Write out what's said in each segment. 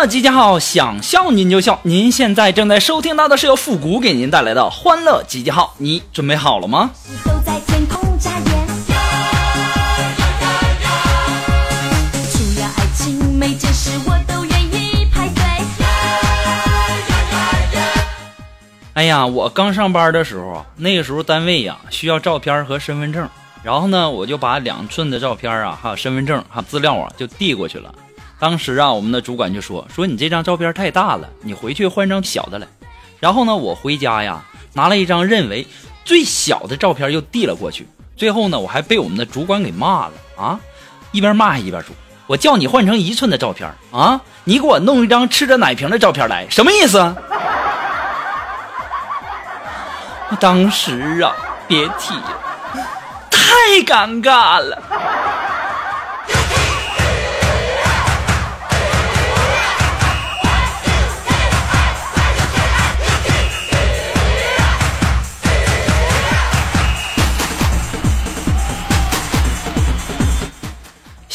那集结号，想笑您就笑。您现在正在收听到的是由复古给您带来的欢乐集结号，你准备好了吗？哎呀，我刚上班的时候，那个时候单位呀需要照片和身份证，然后呢，我就把两寸的照片啊，还有身份证还有资料啊，就递过去了。当时啊，我们的主管就说说你这张照片太大了，你回去换张小的来。然后呢，我回家呀，拿了一张认为最小的照片又递了过去。最后呢，我还被我们的主管给骂了啊！一边骂还一边说：“我叫你换成一寸的照片啊，你给我弄一张吃着奶瓶的照片来，什么意思？”当时啊，别提了，太尴尬了。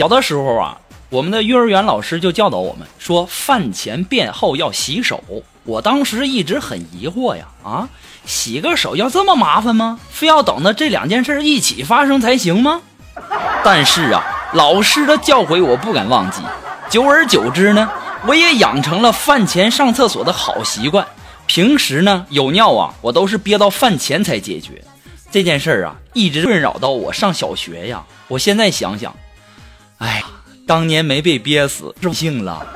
小的时候啊，我们的幼儿园老师就教导我们说，饭前便后要洗手。我当时一直很疑惑呀，啊，洗个手要这么麻烦吗？非要等到这两件事一起发生才行吗？但是啊，老师的教诲我不敢忘记。久而久之呢，我也养成了饭前上厕所的好习惯。平时呢，有尿啊，我都是憋到饭前才解决。这件事儿啊，一直困扰到我上小学呀。我现在想想。哎，当年没被憋死，是不幸了。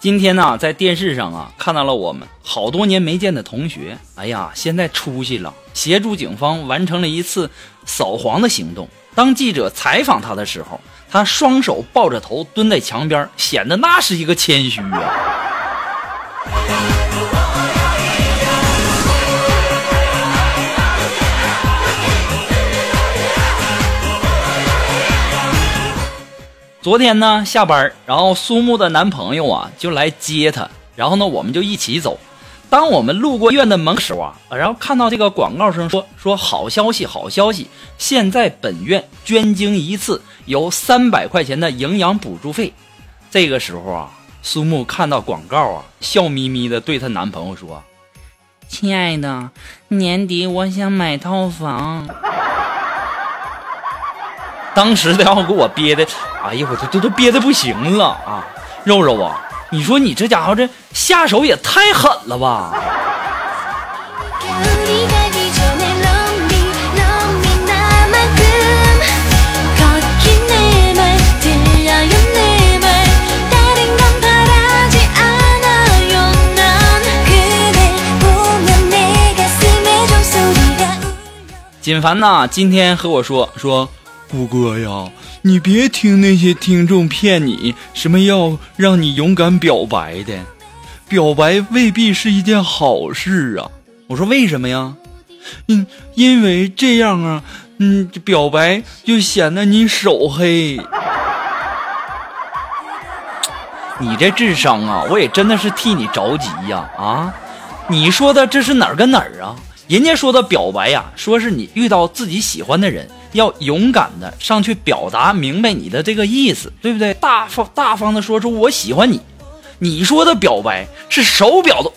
今天呢，在电视上啊看到了我们好多年没见的同学，哎呀，现在出息了，协助警方完成了一次扫黄的行动。当记者采访他的时候，他双手抱着头蹲在墙边，显得那是一个谦虚啊。昨天呢，下班，然后苏木的男朋友啊就来接她，然后呢，我们就一起走。当我们路过医院的门口啊，然后看到这个广告声说说好消息，好消息，现在本院捐精一次有三百块钱的营养补助费。这个时候啊，苏木看到广告啊，笑眯眯的对她男朋友说：“亲爱的，年底我想买套房。”当时然后给我憋的，哎呀，我这这都憋的不行了啊！肉肉啊，你说你这家伙这下手也太狠了吧？锦凡呐，今天和我说说。谷哥呀，你别听那些听众骗你，什么要让你勇敢表白的，表白未必是一件好事啊。我说为什么呀？嗯，因为这样啊，嗯，表白就显得你手黑。你这智商啊，我也真的是替你着急呀！啊，你说的这是哪儿跟哪儿啊？人家说的表白呀，说是你遇到自己喜欢的人，要勇敢的上去表达明白你的这个意思，对不对？大方大方的说出我喜欢你。你说的表白是手表的，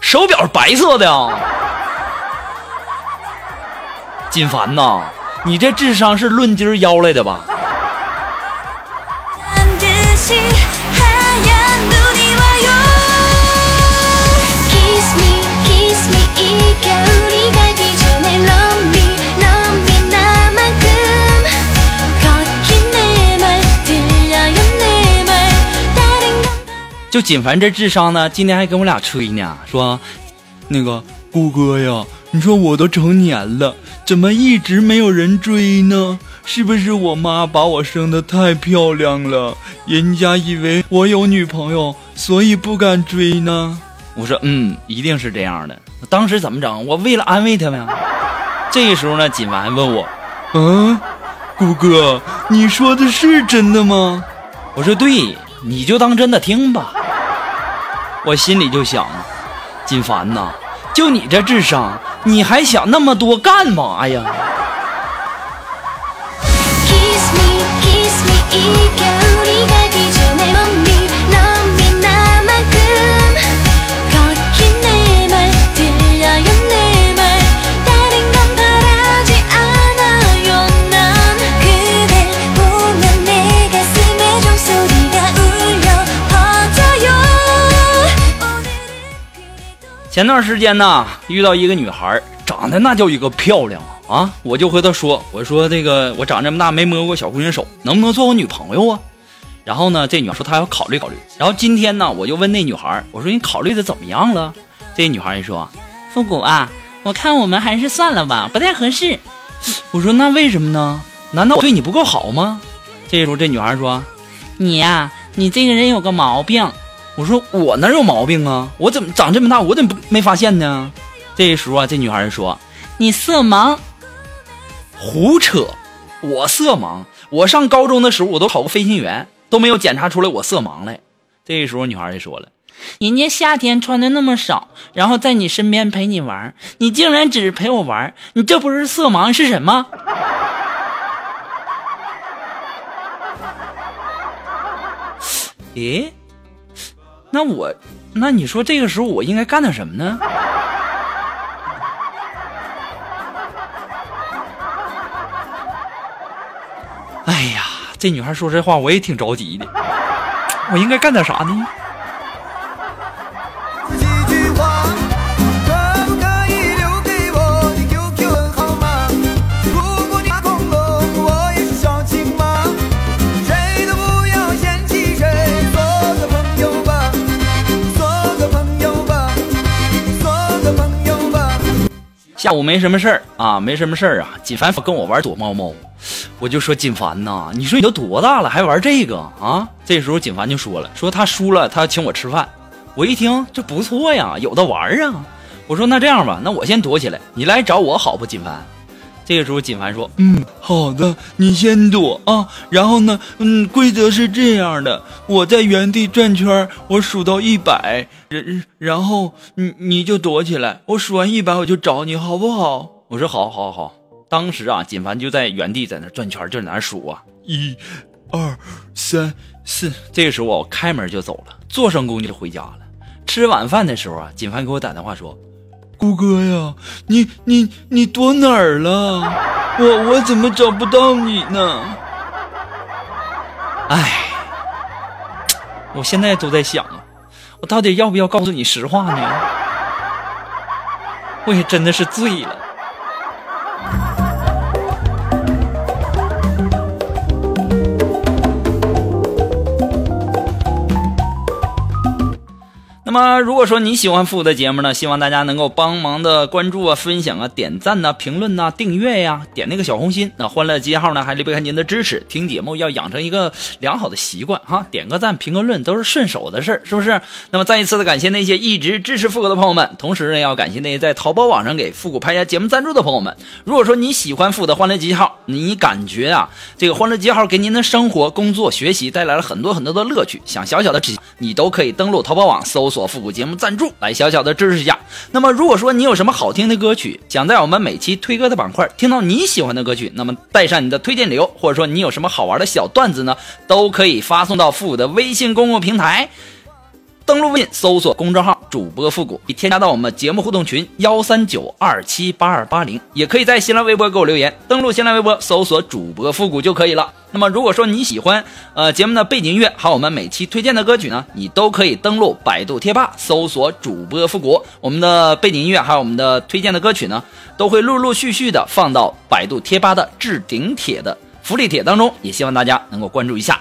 手表是白色的呀。金凡呐，你这智商是论斤儿要来的吧？就锦凡这智商呢，今天还跟我俩吹呢，说那个顾哥呀，你说我都成年了，怎么一直没有人追呢？是不是我妈把我生的太漂亮了，人家以为我有女朋友，所以不敢追呢？我说嗯，一定是这样的。当时怎么整？我为了安慰他们。这个时候呢，锦凡问我，嗯，顾哥，你说的是真的吗？我说对，你就当真的听吧。我心里就想，金凡呐，就你这智商，你还想那么多干嘛呀？Kiss me, kiss me 前段时间呢，遇到一个女孩，长得那叫一个漂亮啊！啊，我就和她说：“我说这个我长这么大没摸过小姑娘手，能不能做我女朋友啊？”然后呢，这女孩说她要考虑考虑。然后今天呢，我就问那女孩：“我说你考虑的怎么样了？”这女孩就说：“复古啊，我看我们还是算了吧，不太合适。”我说：“那为什么呢？难道我对你不够好吗？”这时候这女孩说：“你呀、你这个人有个毛病。”我说我哪有毛病啊？我怎么长这么大，我怎么没发现呢？这时候啊，这女孩就说：“你色盲。”胡扯！我色盲，我上高中的时候我都考过飞行员，都没有检查出来我色盲来。这时候女孩就说了：“人家夏天穿的那么少，然后在你身边陪你玩，你竟然只陪我玩，你这不是色盲是什么？” 咦，那我，那你说这个时候我应该干点什么呢？哎呀，这女孩说这话我也挺着急的，我应该干点啥呢？下午没什么事儿啊，没什么事儿啊。锦凡跟我玩躲猫猫，我就说锦凡呐，你说你都多大了还玩这个啊？这时候锦凡就说了，说他输了，他要请我吃饭。我一听这不错呀，有的玩啊。我说那这样吧，那我先躲起来，你来找我好不？锦凡。这个时候锦凡说，嗯，好的，你先躲啊。然后呢，嗯，规则是这样的，我在原地转圈儿，我数到一百，然然后你你就躲起来，我数完一百我就找你，好不好？我说好，好，好。当时啊，锦凡就在原地在那转圈儿，就在那数啊，一、二、三、四。这个时候我开门就走了，坐上公交就回家了。吃晚饭的时候啊，锦凡给我打电话说：“顾哥呀，你你你躲哪儿了？我我怎么找不到你呢？”哎，我现在都在想啊，我到底要不要告诉你实话呢？我也真的是醉了。么，如果说你喜欢复古的节目呢，希望大家能够帮忙的关注啊、分享啊、点赞呐、评论呐、订阅呀、点那个小红心。那欢乐集结号呢，还离不开您的支持。听节目要养成一个良好的习惯哈，点个赞、评个论都是顺手的事儿，是不是？那么再一次的感谢那些一直支持复古的朋友们，同时呢，要感谢那些在淘宝网上给复古拍下节目赞助的朋友们。如果说你喜欢复古的欢乐集结号，你感觉啊，这个欢乐集结号给您的生活、工作、学习带来了很多很多的乐趣，想小小的支，你都可以登录淘宝网搜索复古节目赞助，来小小的支持一下。那么如果说你有什么好听的歌曲，想在我们每期推歌的板块听到你喜欢的歌曲，那么带上你的推荐理由，或者说你有什么。好玩的小段子呢，都可以发送到复古的微信公共平台。登录微信搜索公众号“主播复古”，以添加到我们节目互动群幺三九二七八二八零，也可以在新浪微博给我留言。登录新浪微博搜索“主播复古”就可以了。那么，如果说你喜欢呃节目的背景音乐，还有我们每期推荐的歌曲呢，你都可以登录百度贴吧搜索“主播复古”，我们的背景音乐还有我们的推荐的歌曲呢，都会陆陆续续的放到百度贴吧的置顶帖的福利帖当中，也希望大家能够关注一下。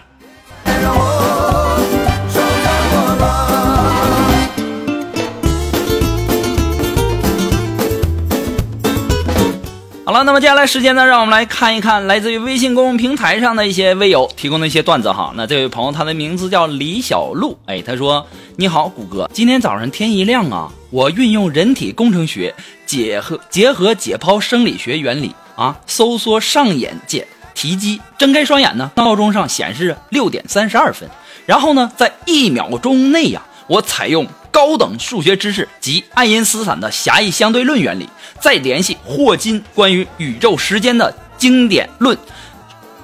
了，那么接下来时间呢，让我们来看一看来自于微信公众平台上的一些微友提供的一些段子哈。那这位朋友他的名字叫李小璐，哎，他说：“你好，谷歌，今天早上天一亮啊，我运用人体工程学结合结合解剖生理学原理啊，收缩上眼睑提肌，睁开双眼呢，闹钟上显示六点三十二分，然后呢，在一秒钟内呀、我采用高等数学知识及爱因斯坦的狭义相对论原理，再联系霍金关于宇宙时间的经典论，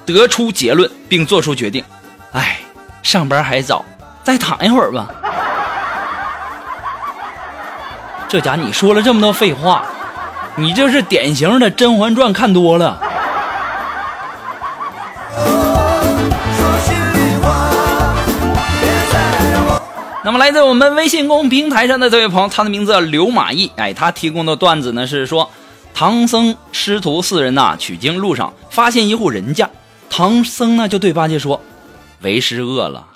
得出结论并做出决定。哎，上班还早，再躺一会儿吧。这家你说了这么多废话，你这是典型的《甄嬛传》看多了。在我们微信公平台上的这位朋友，他的名字叫刘马毅，哎，他提供的段子呢是说，唐僧师徒四人呐、取经路上发现一户人家，唐僧呢就对八戒说，为师饿了，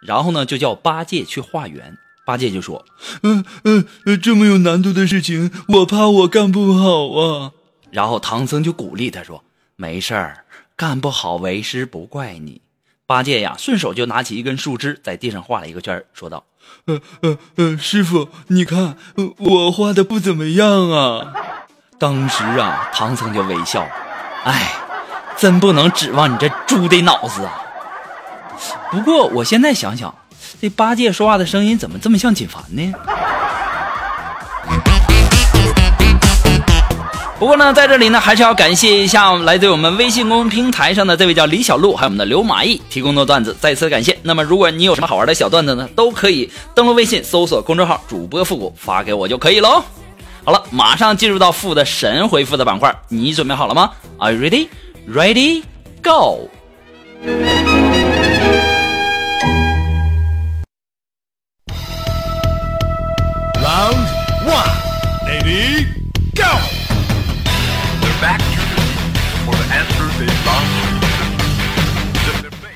然后呢就叫八戒去化缘，八戒就说，嗯嗯，这么有难度的事情，我怕我干不好啊。然后唐僧就鼓励他说，没事儿，干不好为师不怪你。八戒呀，顺手就拿起一根树枝，在地上画了一个圈儿，说道：“呃呃呃，师傅，你看，呃我画的不怎么样啊。”当时啊，唐僧就微笑，哎，真不能指望你这猪的脑子啊。不过我现在想想，这八戒说话的声音怎么这么像锦凡呢？不过呢，在这里呢，还是要感谢一下来自我们微信公众平台上的这位叫李小璐，还有我们的刘马毅提供的段子，再次感谢。那么，如果你有什么好玩的小段子呢，都可以登录微信搜索公众号“主播复古”发给我就可以喽。好了，马上进入到复的神回复的板块，你准备好了吗？Are you ready? Ready? Go! Round one. Ready, go!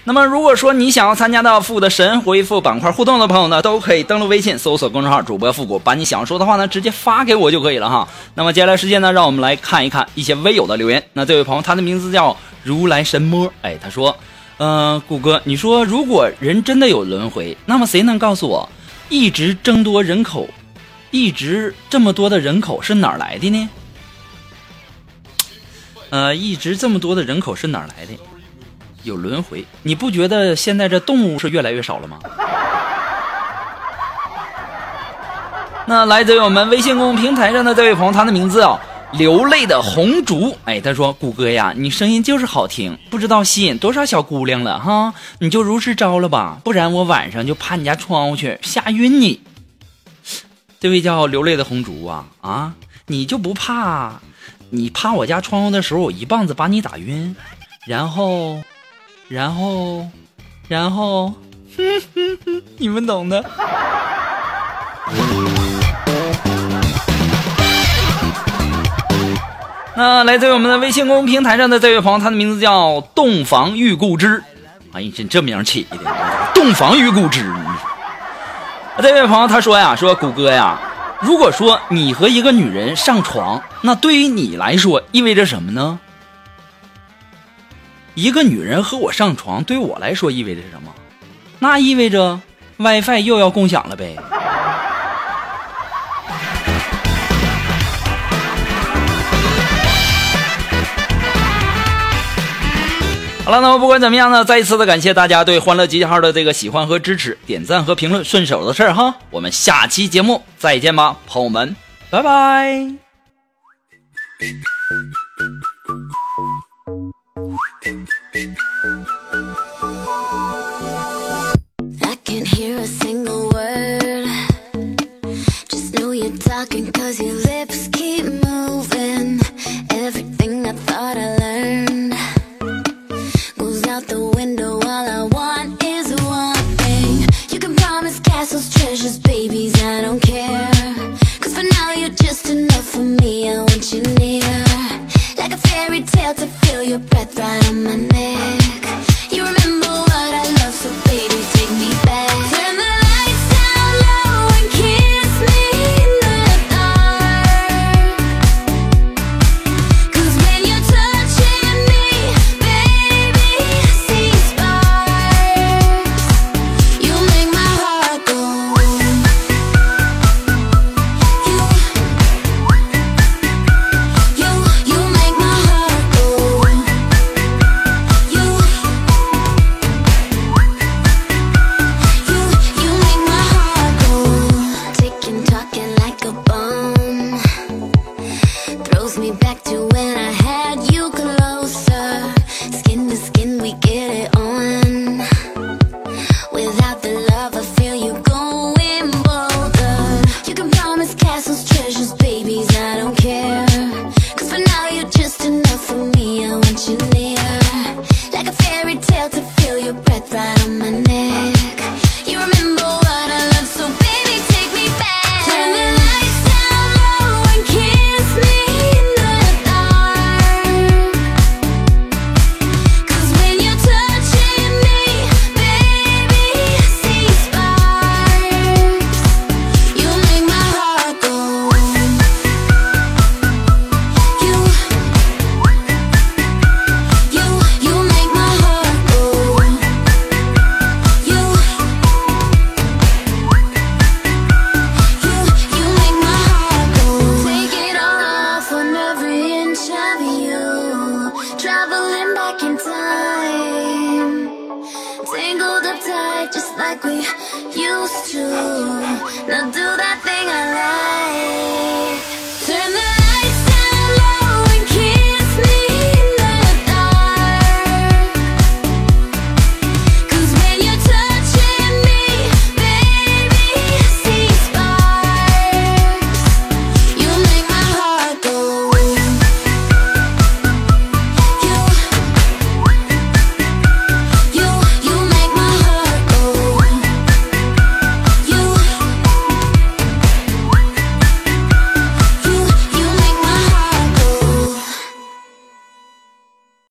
那么，如果说你想要参加到复古的神回复板块互动的朋友呢，都可以登录微信搜索公众号“主播复古”，把你想说的话呢直接发给我就可以了哈。那么接下来时间呢，让我们来看一看一些微友的留言。那这位朋友他的名字叫如来神魔，哎，他说，嗯、谷歌，你说如果人真的有轮回，那么谁能告诉我，一直争夺人口，一直这么多的人口是哪来的呢？呃，一直这么多的人口是哪来的？有轮回，你不觉得现在这动物是越来越少了吗？那来自于我们微信公众平台上的这位朋友，他的名字啊，流泪的红烛。哎，他说：“谷歌呀，你声音就是好听，不知道吸引多少小姑娘了哈，你就如实招了吧，不然我晚上就趴你家窗户去吓晕你。”这位叫流泪的红烛啊啊，你就不怕？你趴我家窗户的时候，我一棒子把你打晕，然后，然后，然后，你们懂的。那来自于我们的微信公众平台上的这位朋友，他的名字叫洞房玉故知。哎呀，真这名起的，洞房玉故知。这位朋友他说呀，说谷歌呀，如果说你和一个女人上床，那对于你来说意味着什么呢？一个女人和我上床，对我来说意味着什么？那意味着 WiFi 又要共享了呗。好了，那么不管怎么样呢，再一次的感谢大家对欢乐集结号的这个喜欢和支持，点赞和评论顺手的事儿哈。我们下期节目再见吧，朋友们，拜拜。talking cause your lips